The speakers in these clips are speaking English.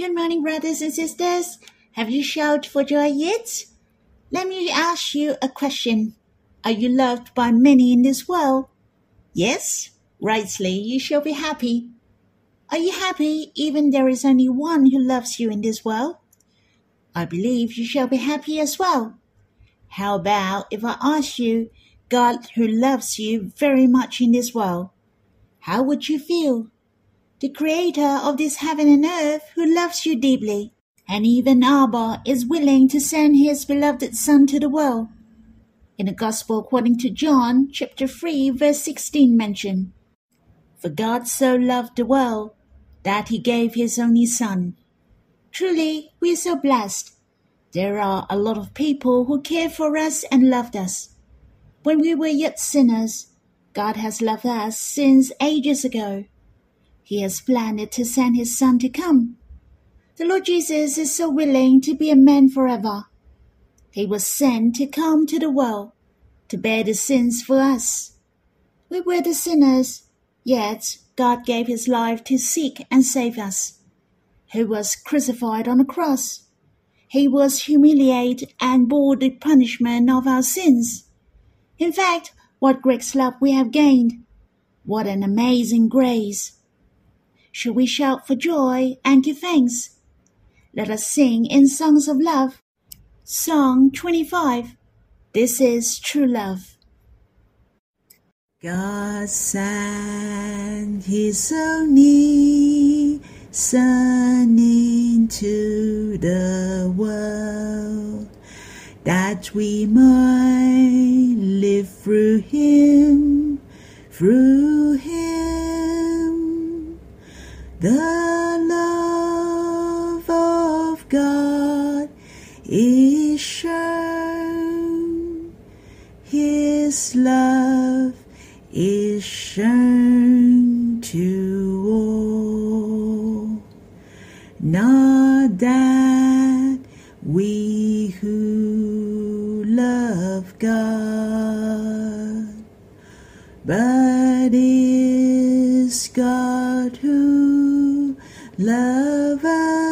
Good morning, brothers and sisters. Have you shouted for joy yet? Let me ask you a question. Are you loved by many in this world? Yes, rightly you shall be happy. Are you happy even there is only one who loves you in this world? I believe you shall be happy as well. How about if I ask you, God who loves you very much in this world, how would you feel? The creator of this heaven and earth who loves you deeply. And even Abba is willing to send his beloved Son to the world. In the Gospel according to John, chapter 3, verse 16 mentioned, For God so loved the world that he gave his only Son. Truly, we are so blessed. There are a lot of people who care for us and loved us. When we were yet sinners, God has loved us since ages ago. He has planned to send his Son to come. The Lord Jesus is so willing to be a man forever. He was sent to come to the world to bear the sins for us. We were the sinners, yet God gave his life to seek and save us. He was crucified on a cross. He was humiliated and bore the punishment of our sins. In fact, what great love we have gained! What an amazing grace! Shall we shout for joy and give thanks? Let us sing in songs of love. Song 25. This is true love. God sent his only Son into the world that we might live through him, through. The love of God is shown. His love is shown to all. Not that we who love God, but is God who love us,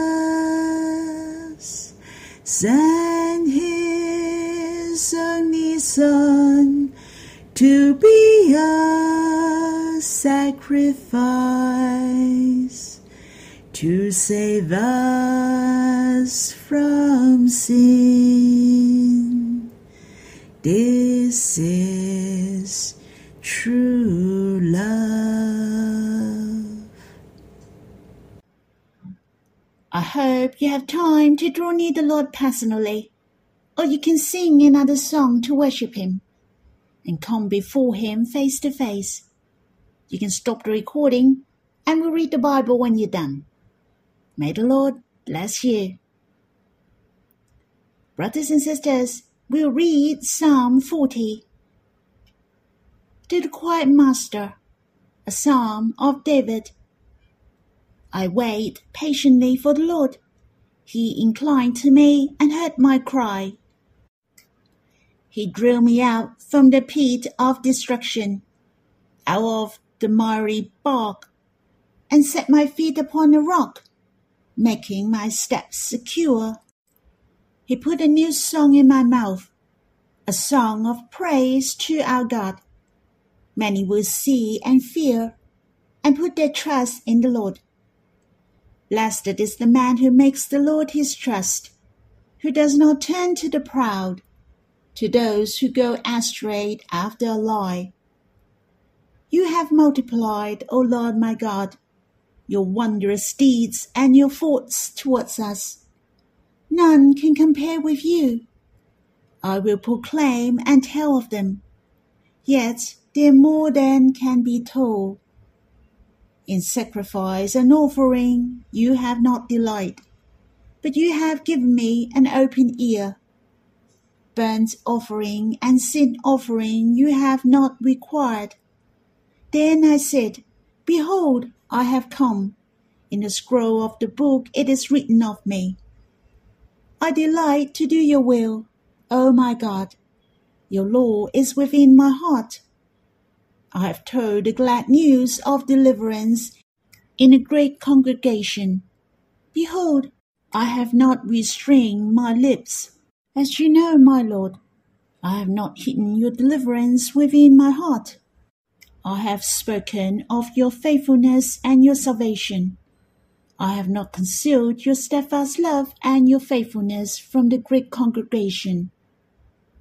send His only Son to be a sacrifice to save us from sin. This is hope you have time to draw near the Lord personally, or you can sing another song to worship Him and come before Him face to face. You can stop the recording and we'll read the Bible when you're done. May the Lord bless you. Brothers and sisters, we'll read Psalm 40. To the choir master, a psalm of David. I wait patiently for the Lord. He inclined to me and heard my cry. He drew me out from the pit of destruction, out of the miry bog, and set my feet upon a rock, making my steps secure. He put a new song in my mouth, a song of praise to our God. Many will see and fear, and put their trust in the Lord. Blessed is the man who makes the Lord his trust, who does not turn to the proud, to those who go astray after a lie. You have multiplied, O Lord my God, your wondrous deeds and your thoughts towards us. None can compare with you. I will proclaim and tell of them. Yet they are more than can be told. In sacrifice and offering you have not delight, but you have given me an open ear. Burnt offering and sin offering you have not required. Then I said, Behold, I have come. In the scroll of the book it is written of me. I delight to do your will, O my God. Your law is within my heart. I have told the glad news of deliverance in a great congregation. Behold, I have not restrained my lips. As you know, my Lord, I have not hidden your deliverance within my heart. I have spoken of your faithfulness and your salvation. I have not concealed your steadfast love and your faithfulness from the great congregation.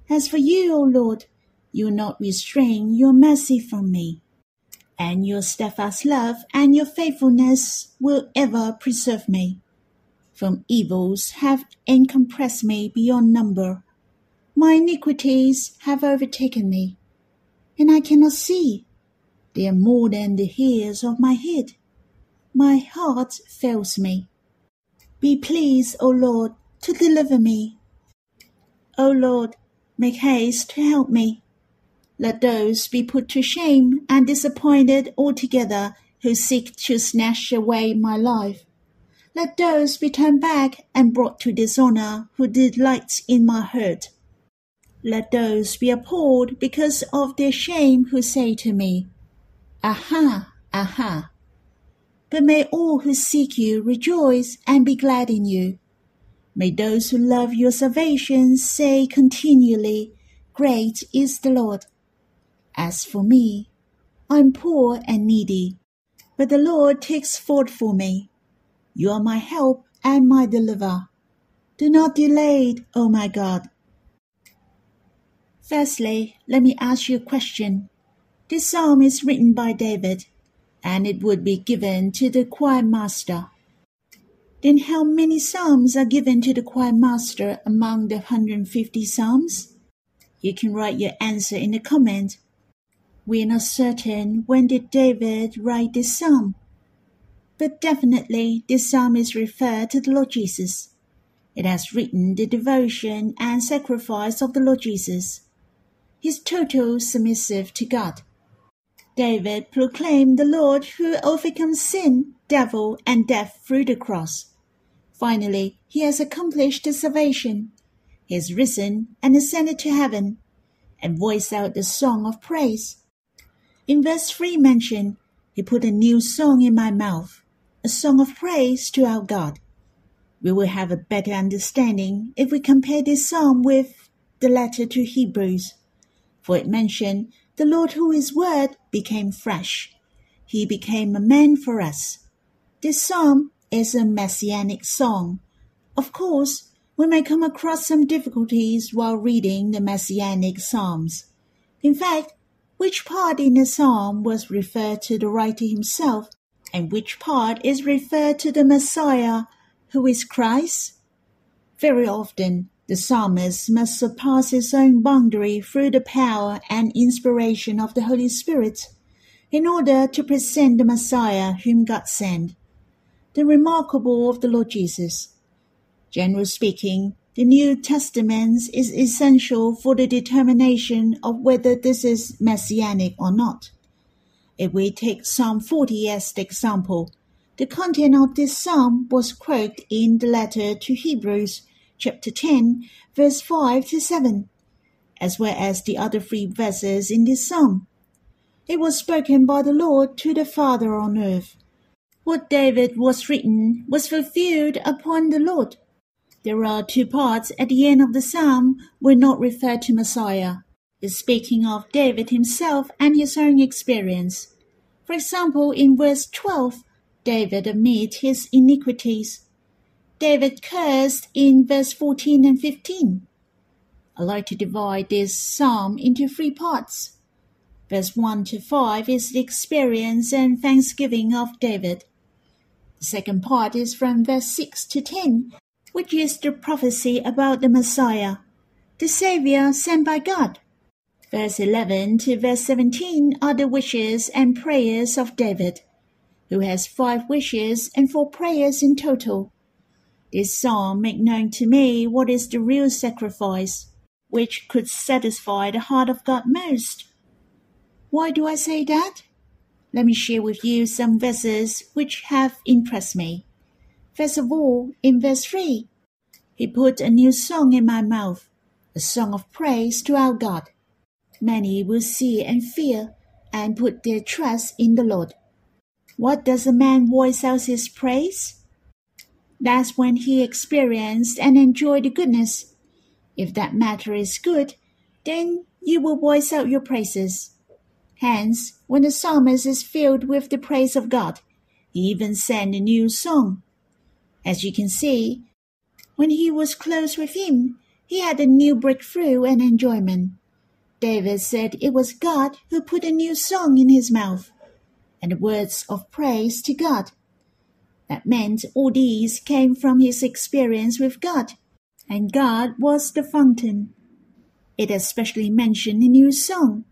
As for you, O Lord, you not restrain your mercy from me, and your steadfast love and your faithfulness will ever preserve me. From evils have encompassed me beyond number. My iniquities have overtaken me, and I cannot see. They are more than the hairs of my head. My heart fails me. Be pleased, O Lord, to deliver me. O Lord, make haste to help me. Let those be put to shame and disappointed altogether who seek to snatch away my life. Let those be turned back and brought to dishonor who delight in my hurt. Let those be appalled because of their shame who say to me, Aha, aha. But may all who seek you rejoice and be glad in you. May those who love your salvation say continually, Great is the Lord. As for me, I am poor and needy, but the Lord takes thought for me. You are my help and my deliverer. Do not delay, O my God. Firstly, let me ask you a question. This psalm is written by David, and it would be given to the choir master. Then how many psalms are given to the choir master among the 150 psalms? You can write your answer in the comment. We are not certain when did David write this psalm, but definitely this psalm is referred to the Lord Jesus. It has written the devotion and sacrifice of the Lord Jesus. His total submissive to God. David proclaimed the Lord who overcomes sin, devil, and death through the cross. Finally, he has accomplished the salvation. He has risen and ascended to heaven, and voiced out the song of praise. In verse 3 mentioned, He put a new song in my mouth, a song of praise to our God. We will have a better understanding if we compare this psalm with the letter to Hebrews for it mentioned, The Lord who is Word became flesh. He became a man for us. This psalm is a messianic song. Of course, we may come across some difficulties while reading the messianic psalms. In fact, which part in the psalm was referred to the writer himself, and which part is referred to the Messiah, who is Christ? Very often, the psalmist must surpass his own boundary through the power and inspiration of the Holy Spirit in order to present the Messiah whom God sent. The remarkable of the Lord Jesus. Generally speaking, the New Testament is essential for the determination of whether this is messianic or not. If we take Psalm 40 as the example, the content of this psalm was quoted in the letter to Hebrews chapter 10, verse 5 to 7, as well as the other three verses in this psalm. It was spoken by the Lord to the Father on earth. What David was written was fulfilled upon the Lord. There are two parts at the end of the psalm will not refer to Messiah. It's speaking of David himself and his own experience. For example, in verse 12, David admits his iniquities. David cursed in verse 14 and 15. I like to divide this psalm into three parts. Verse 1 to 5 is the experience and thanksgiving of David. The second part is from verse 6 to 10, which is the prophecy about the Messiah, the Savior sent by God. Verse 11 to verse 17 are the wishes and prayers of David, who has five wishes and four prayers in total. This psalm make known to me what is the real sacrifice, which could satisfy the heart of God most. Why do I say that? Let me share with you some verses which have impressed me. First of all, in verse 3, He put a new song in my mouth, a song of praise to our God. Many will see and fear and put their trust in the Lord. What does a man voice out his praise? That's when he experienced and enjoyed the goodness. If that matter is good, then you will voice out your praises. Hence, when the psalmist is filled with the praise of God, he even sang a new song. As you can see, when he was close with him, he had a new breakthrough and enjoyment. David said it was God who put a new song in his mouth and words of praise to God. That meant all these came from his experience with God, and God was the fountain. It especially mentioned a new song,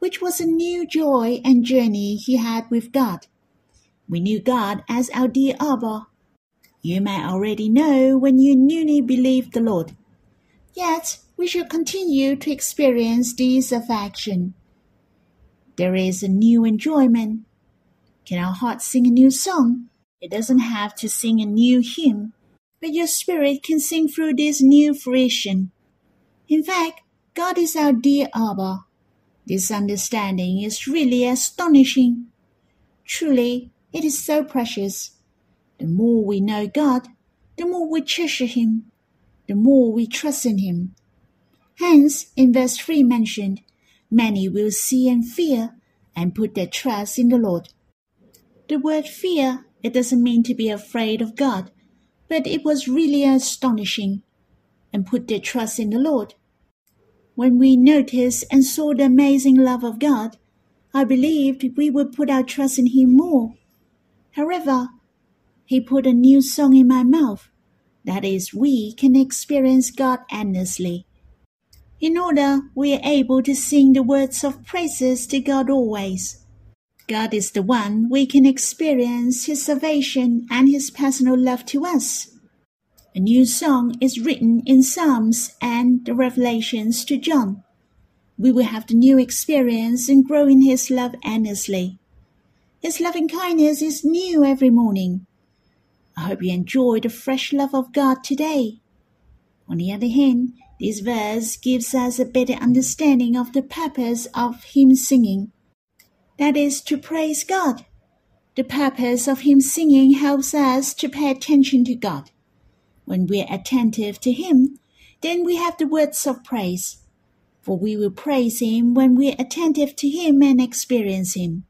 which was a new joy and journey he had with God. We knew God as our dear Abba. You may already know when you newly believe the Lord. Yet we shall continue to experience this affection. There is a new enjoyment. Can our heart sing a new song? It doesn't have to sing a new hymn, but your spirit can sing through this new fruition. In fact, God is our dear Abba. This understanding is really astonishing. Truly, it is so precious. The more we know God, the more we treasure Him, the more we trust in Him. Hence, in verse 3 mentioned, many will see and fear and put their trust in the Lord. The word fear, it doesn't mean to be afraid of God, but it was really astonishing. And put their trust in the Lord. When we noticed and saw the amazing love of God, I believed we would put our trust in Him more. However, He put a new song in my mouth. That is, we can experience God endlessly. In order we are able to sing the words of praises to God always. God is the one we can experience His salvation and His personal love to us. A new song is written in Psalms and the Revelations to John. We will have the new experience and grow in His love endlessly. His loving kindness is new every morning. I hope you enjoy the fresh love of God today. On the other hand, this verse gives us a better understanding of the purpose of hymn singing. That is to praise God. The purpose of hymn singing helps us to pay attention to God. When we are attentive to Him, then we have the words of praise. For we will praise Him when we are attentive to Him and experience Him.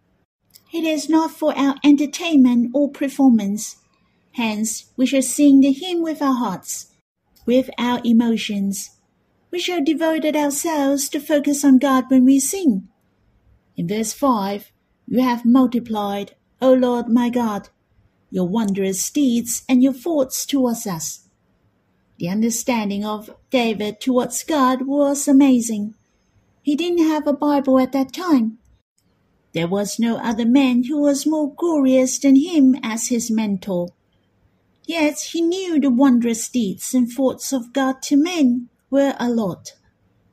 It is not for our entertainment or performance. Hence, we shall sing the hymn with our hearts, with our emotions. We shall devote ourselves to focus on God when we sing. In verse 5, you have multiplied, O Lord my God, your wondrous deeds and your thoughts towards us. The understanding of David towards God was amazing. He didn't have a Bible at that time. There was no other man who was more glorious than him as his mentor. Yet he knew the wondrous deeds and thoughts of God to men were a lot,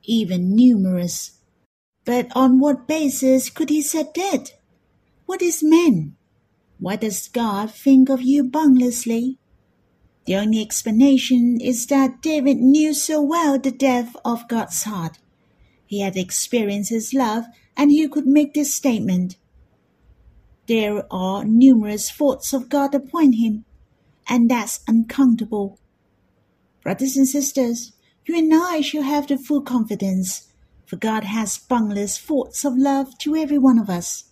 even numerous. But on what basis could he set that? What is man? Why does God think of you boundlessly? The only explanation is that David knew so well the depth of God's heart. He had experienced his love and he could make this statement. There are numerous thoughts of God upon him, and that's uncountable. Brothers and sisters, you and I shall have the full confidence, for God has boundless thoughts of love to every one of us.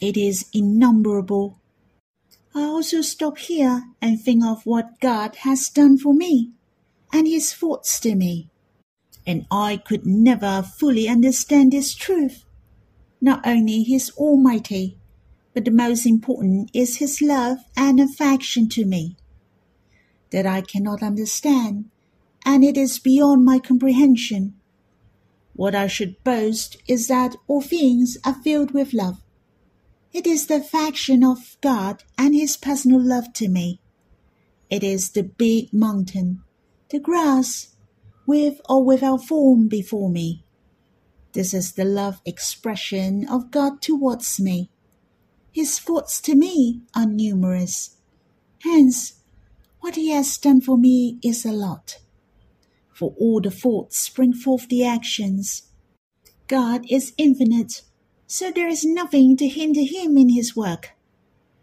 It is innumerable. I also stop here and think of what God has done for me and his thoughts to me. And I could never fully understand this truth. Not only his almighty, but the most important is his love and affection to me. That I cannot understand, and it is beyond my comprehension. What I should boast is that all things are filled with love it is the affection of God and His personal love to me. It is the big mountain, the grass, with or without form before me. This is the love expression of God towards me. His thoughts to me are numerous. Hence, what He has done for me is a lot. For all the thoughts bring forth the actions. God is infinite so there is nothing to hinder him in his work.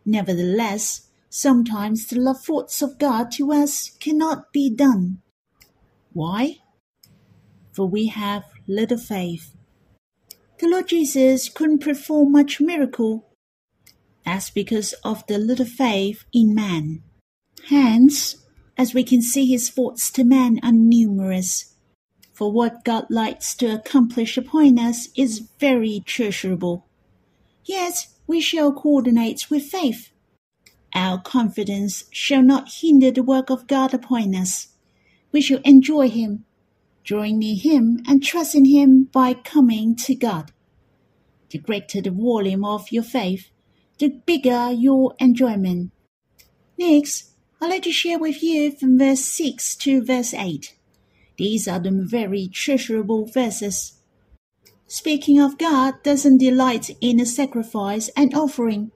Nevertheless, Sometimes the love thoughts of God to us cannot be done. Why? For we have little faith. The Lord Jesus couldn't perform much miracle. That's because of the little faith in man. Hence, as we can see, his thoughts to man are numerous. For what God likes to accomplish upon us is very treasurable. Yet we shall coordinate with faith. Our confidence shall not hinder the work of God upon us. We shall enjoy Him, drawing near Him, and trust in Him by coming to God. The greater the volume of your faith, the bigger your enjoyment. Next, I'd like to share with you from verse 6 to verse 8. These are the very treasurable verses. Speaking of God doesn't delight in a sacrifice and offering.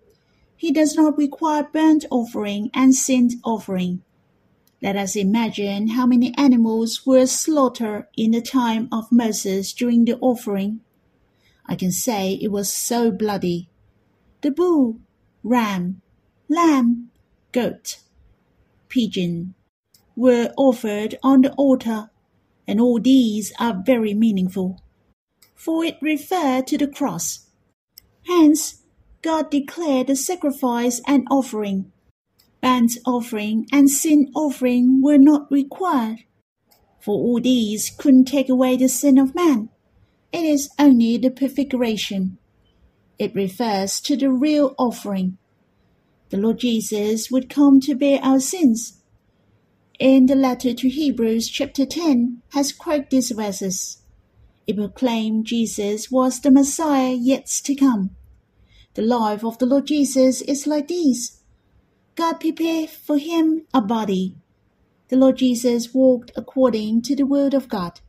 He does not require burnt offering and sin offering. Let us imagine how many animals were slaughtered in the time of Moses during the offering. I can say it was so bloody. The bull, ram, lamb, goat, were offered on the altar, and all these are very meaningful, for it referred to the cross. Hence, God declared the sacrifice and offering burnt offering and sin offering were not required, for all these couldn't take away the sin of man. It is only the prefiguration. It refers to the real offering. The Lord Jesus would come to bear our sins. In the letter to Hebrews chapter 10 has quoted these verses. It proclaimed Jesus was the Messiah yet to come. The life of the Lord Jesus is like this. God prepared for him a body. The Lord Jesus walked according to the word of God.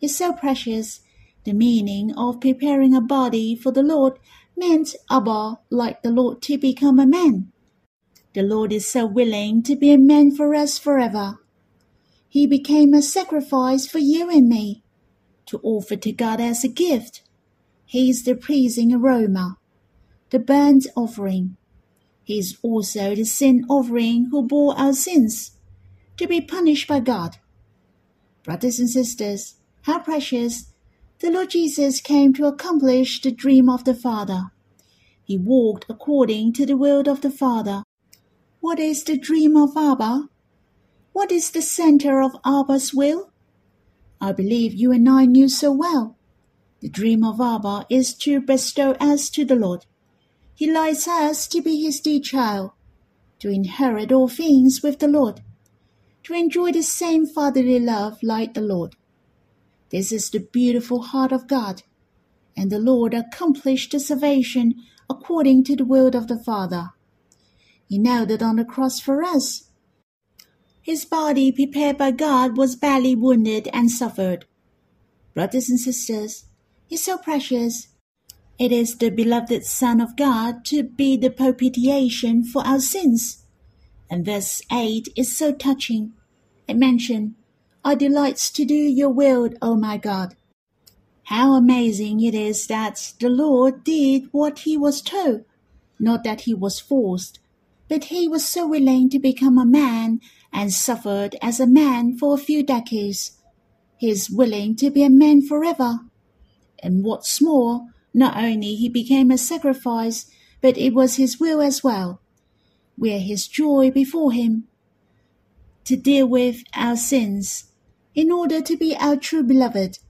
It's so precious. The meaning of preparing a body for the Lord meant Abba like the Lord to become a man. The Lord is so willing to be a man for us forever. He became a sacrifice for you and me, to offer to God as a gift. He is the pleasing aroma, the burnt offering, he is also the sin offering who bore our sins, to be punished by God. Brothers and sisters, how precious the Lord Jesus came to accomplish the dream of the Father. He walked according to the will of the Father. What is the dream of Abba? What is the center of Abba's will? I believe you and I knew so well. The dream of Abba is to bestow us to the Lord. He likes us to be his dear child, to inherit all things with the Lord, to enjoy the same fatherly love like the Lord. This is the beautiful heart of God, and the Lord accomplished the salvation according to the will of the Father. He nailed it on the cross for us. His body, prepared by God, was badly wounded and suffered. Brothers and sisters, he's so precious it is the beloved Son of God to be the propitiation for our sins. And verse 8 is so touching. It mentions, I delights to do your will, O my God. How amazing it is that the Lord did what he was told, not that he was forced, but he was so willing to become a man and suffered as a man for a few decades. He is willing to be a man forever. And what's more, not only he became a sacrifice, but it was his will as well. We are his joy before him to deal with our sins in order to be our true beloved.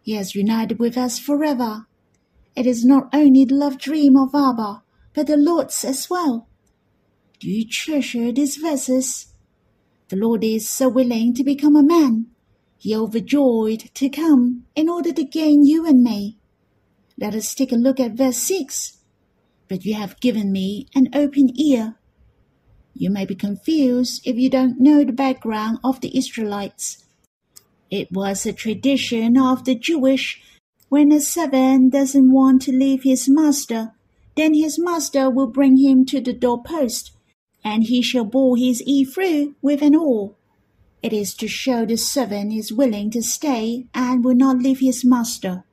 He has united with us forever. It is not only the love dream of Abba, but the Lord's as well. Do you treasure these verses? The Lord is so willing to become a man. He overjoyed to come in order to gain you and me. Let us take a look at verse 6. But you have given me an open ear. You may be confused if you don't know the background of the Israelites. It was a tradition of the Jewish when a servant doesn't want to leave his master, then his master will bring him to the doorpost, and he shall bore his through with an oar. It is to show the servant is willing to stay and will not leave his master.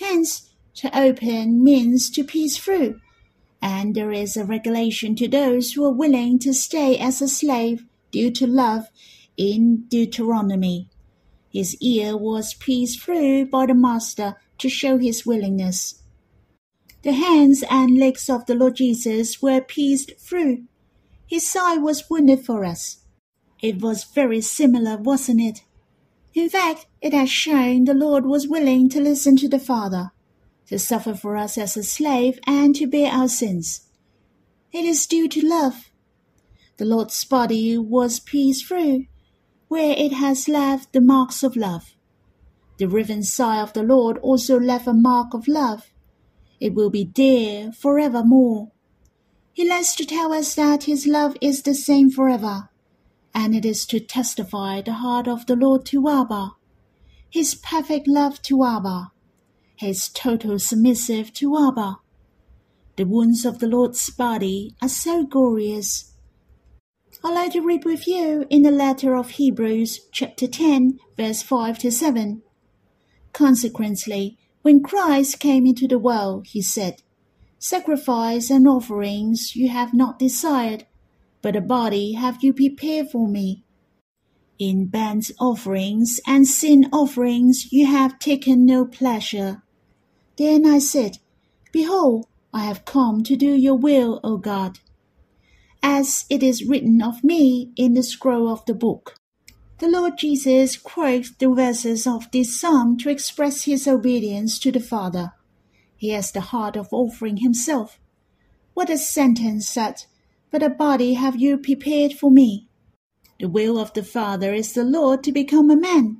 Hence, to open means to pierce through, and there is a regulation to those who are willing to stay as a slave due to love in Deuteronomy. His ear was pierced through by the Master to show his willingness. The hands and legs of the Lord Jesus were pierced through. His side was wounded for us. It was very similar, wasn't it? In fact, it has shown the Lord was willing to listen to the Father, to suffer for us as a slave, and to bear our sins. It is due to love. The Lord's body was pierced through, where it has left the marks of love. The riven side of the Lord also left a mark of love. It will be there forevermore. He likes to tell us that his love is the same forever, and it is to testify the heart of the Lord to Abba, his perfect love to Abba, his total submissive to Abba. The wounds of the Lord's body are so glorious. I'd like to read with you in the letter of Hebrews, chapter 10, verse 5 to 7. Consequently, when Christ came into the world, he said, Sacrifice and offerings you have not desired, but a body have you prepared for me. In burnt offerings and sin offerings you have taken no pleasure. Then I said, Behold, I have come to do your will, O God. As it is written of me in the scroll of the book. The Lord Jesus quotes the verses of this psalm to express his obedience to the Father. He has the heart of offering himself. What a sentence that, But a body have you prepared for me. The will of the Father is the Lord to become a man,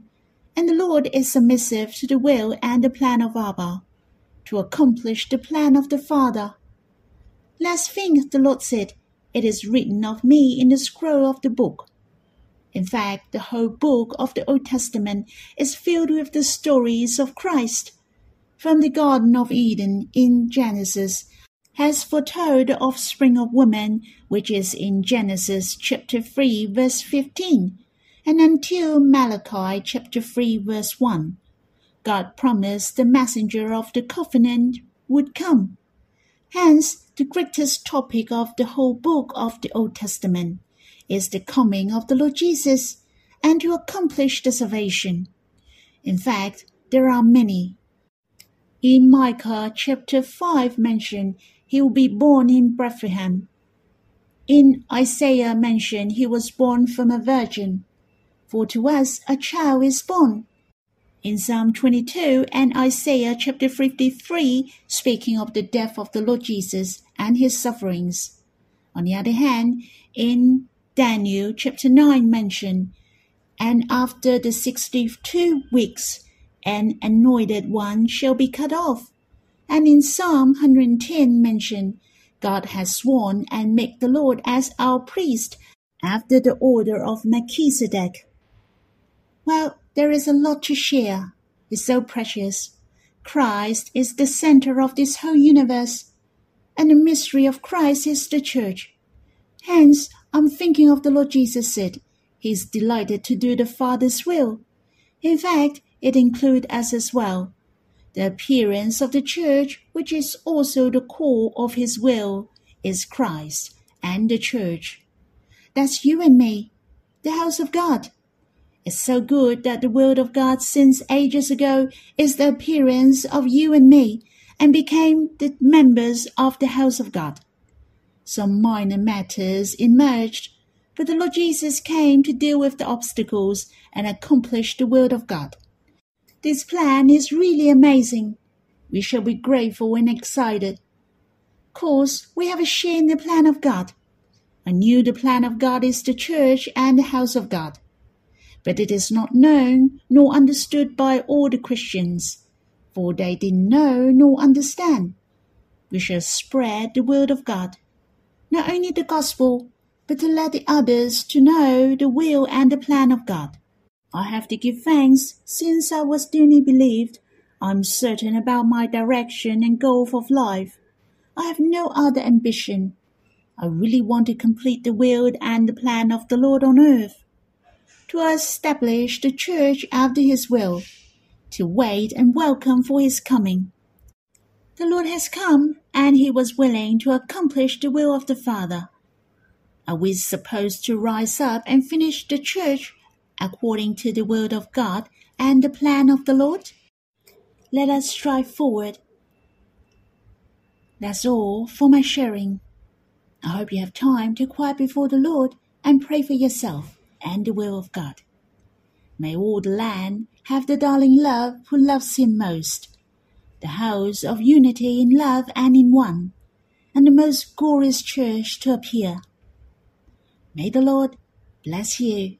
and the Lord is submissive to the will and the plan of Abba, to accomplish the plan of the Father. Last thing the Lord said, It is written of me in the scroll of the book. In fact, the whole book of the Old Testament is filled with the stories of Christ. From the Garden of Eden in Genesis has foretold the offspring of woman, which is in Genesis chapter 3 verse 15, and until Malachi chapter 3 verse 1. God promised the messenger of the covenant would come. Hence, the greatest topic of the whole book of the Old Testament is the coming of the Lord Jesus and to accomplish the salvation. In fact, there are many. In Micah chapter 5 mention he will be born in Bethlehem. In Isaiah mention he was born from a virgin. For to us a child is born. In Psalm 22 and Isaiah chapter 53 speaking of the death of the Lord Jesus and his sufferings. On the other hand, in Daniel chapter 9 mention, and after the sixty two weeks, an anointed one shall be cut off. And in Psalm 110 mention, God has sworn and made the Lord as our priest after the order of Melchizedek. Well, there is a lot to share. It's so precious. Christ is the center of this whole universe, and the mystery of Christ is the church. Hence, I'm thinking of the Lord Jesus said, He's delighted to do the Father's will. In fact, it includes us as well. The appearance of the church, which is also the core of His will, is Christ and the church. That's you and me, the house of God. It's so good that the word of God since ages ago is the appearance of you and me and became the members of the house of God. Some minor matters emerged, but the Lord Jesus came to deal with the obstacles and accomplish the Word of God. This plan is really amazing. We shall be grateful and excited. Of course, we have a share in the plan of God. I knew the plan of God is the church and the house of God. But it is not known nor understood by all the Christians, for they didn't know nor understand. We shall spread the word of God not only the gospel, but to let the others to know the will and the plan of God. I have to give thanks since I was duly believed. I'm certain about my direction and goal of life. I have no other ambition. I really want to complete the will and the plan of the Lord on earth. To establish the church after his will. To wait and welcome for his coming. The Lord has come, and he was willing to accomplish the will of the Father. Are we supposed to rise up and finish the church according to the word of God and the plan of the Lord? Let us strive forward. That's all for my sharing. I hope you have time to quiet before the Lord and pray for yourself and the will of God. May all the land have the darling love who loves him most, the house of unity in love and in one, and the most glorious church to appear. May the Lord bless you.